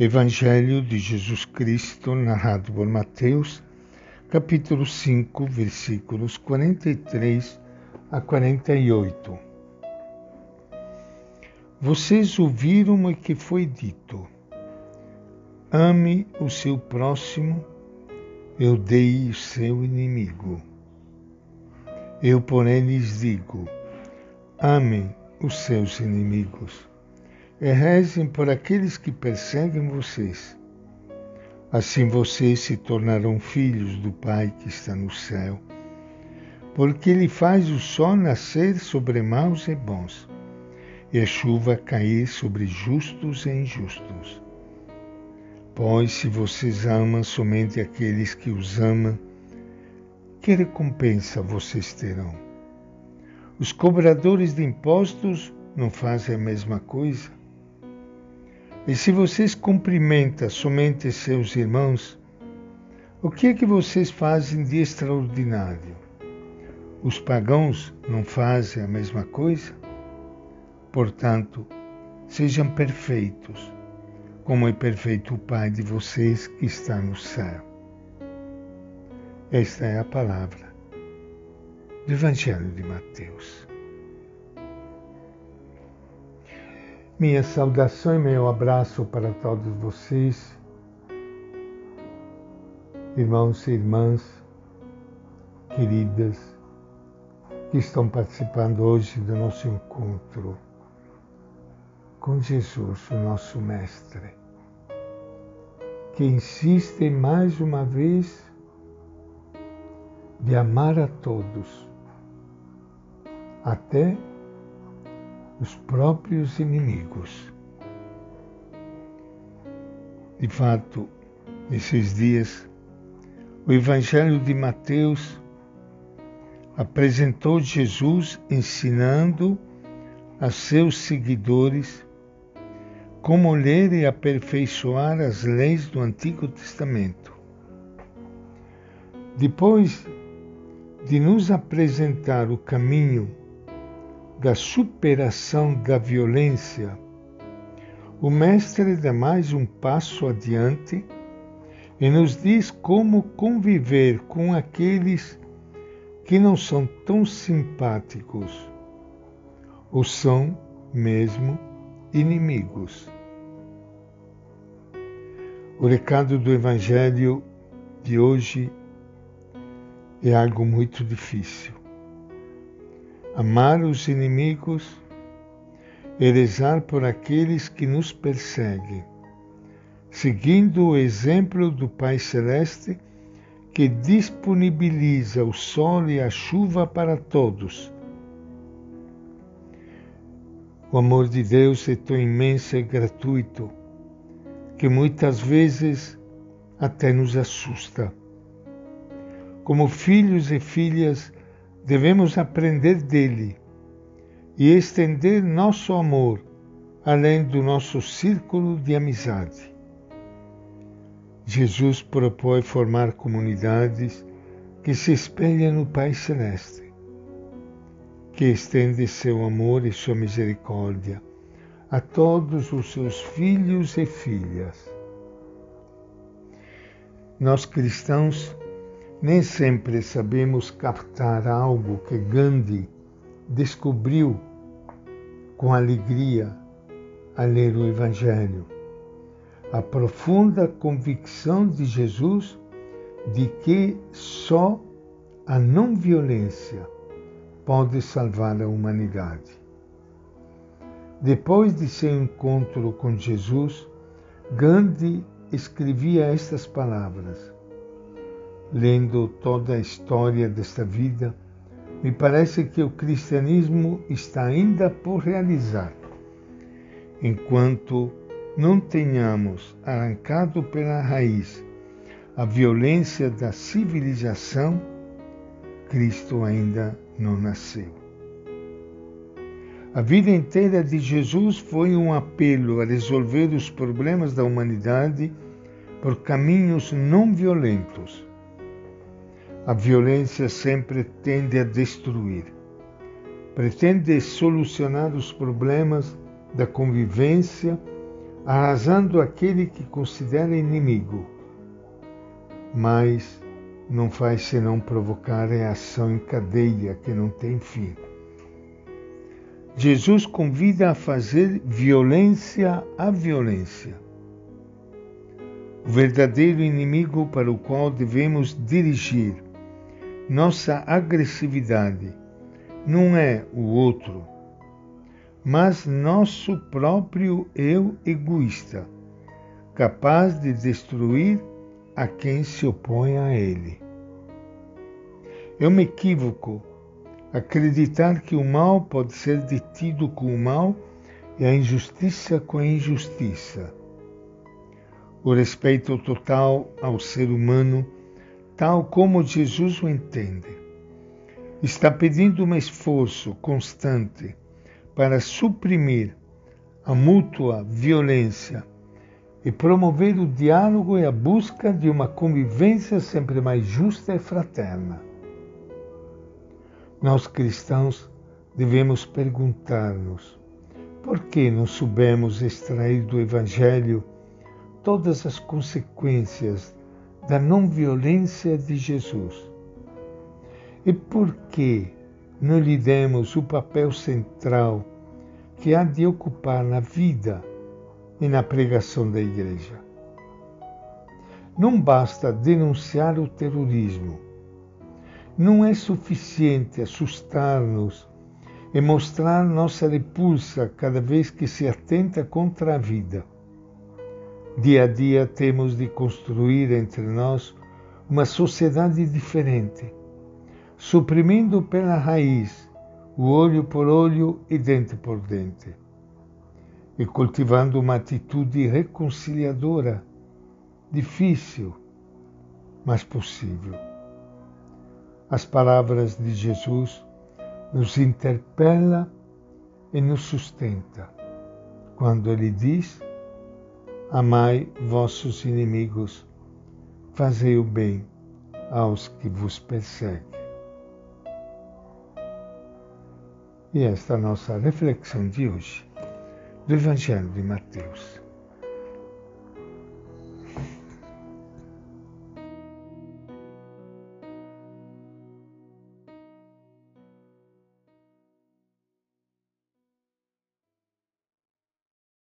Evangelho de Jesus Cristo, narrado por Mateus, capítulo 5, versículos 43 a 48. Vocês ouviram o que foi dito: ame o seu próximo, eu dei o seu inimigo. Eu, porém, lhes digo: amem os seus inimigos e rezem por aqueles que perseguem vocês. Assim vocês se tornarão filhos do Pai que está no céu, porque Ele faz o sol nascer sobre maus e bons, e a chuva cair sobre justos e injustos. Pois se vocês amam somente aqueles que os amam, que recompensa vocês terão? Os cobradores de impostos não fazem a mesma coisa? E se vocês cumprimentam somente seus irmãos, o que é que vocês fazem de extraordinário? Os pagãos não fazem a mesma coisa? Portanto, sejam perfeitos, como é perfeito o Pai de vocês que está no céu. Esta é a palavra do Evangelho de Mateus. Minha saudação e meu abraço para todos vocês, irmãos e irmãs queridas que estão participando hoje do nosso encontro com Jesus, o nosso Mestre, que insiste mais uma vez de amar a todos, até os próprios inimigos. De fato, nesses dias, o Evangelho de Mateus apresentou Jesus ensinando a seus seguidores como ler e aperfeiçoar as leis do Antigo Testamento. Depois de nos apresentar o caminho da superação da violência, o Mestre dá mais um passo adiante e nos diz como conviver com aqueles que não são tão simpáticos ou são mesmo inimigos. O recado do Evangelho de hoje é algo muito difícil amar os inimigos e rezar por aqueles que nos perseguem, seguindo o exemplo do Pai Celeste que disponibiliza o sol e a chuva para todos. O amor de Deus é tão imenso e gratuito que muitas vezes até nos assusta. Como filhos e filhas, devemos aprender dele e estender nosso amor além do nosso círculo de amizade. Jesus propõe formar comunidades que se espelham no Pai Celeste, que estende seu amor e sua misericórdia a todos os seus filhos e filhas. Nós cristãos nem sempre sabemos captar algo que Gandhi descobriu com alegria a ler o Evangelho. A profunda convicção de Jesus de que só a não violência pode salvar a humanidade. Depois de seu encontro com Jesus, Gandhi escrevia estas palavras: lendo toda a história desta vida, me parece que o cristianismo está ainda por realizar. Enquanto não tenhamos arrancado pela raiz a violência da civilização, Cristo ainda não nasceu. A vida inteira de Jesus foi um apelo a resolver os problemas da humanidade por caminhos não violentos a violência sempre tende a destruir. Pretende solucionar os problemas da convivência arrasando aquele que considera inimigo, mas não faz senão provocar reação em cadeia que não tem fim. Jesus convida a fazer violência à violência. O verdadeiro inimigo para o qual devemos dirigir nossa agressividade não é o outro, mas nosso próprio eu egoísta, capaz de destruir a quem se opõe a ele. É um equívoco acreditar que o mal pode ser detido com o mal e a injustiça com a injustiça. O respeito total ao ser humano, tal como Jesus o entende, está pedindo um esforço constante para suprimir a mútua violência e promover o diálogo e a busca de uma convivência sempre mais justa e fraterna. Nós cristãos devemos perguntar-nos por que não soubemos extrair do Evangelho todas as consequências da não violência de Jesus? E por que não lhe demos o papel central que há de ocupar na vida e na pregação da Igreja. Não basta denunciar o terrorismo. Não é suficiente assustar-nos e mostrar nossa repulsa cada vez que se atenta contra a vida. Dia a dia temos de construir entre nós uma sociedade diferente, suprimindo pela raiz o olho por olho e dente por dente e cultivando uma atitude reconciliadora, difícil, mas possível. As palavras de Jesus nos interpela e nos sustenta quando ele diz: Amai vossos inimigos, fazei o bem aos que vos perseguem. E esta é a nossa reflexão de hoje do Evangelho de Mateus.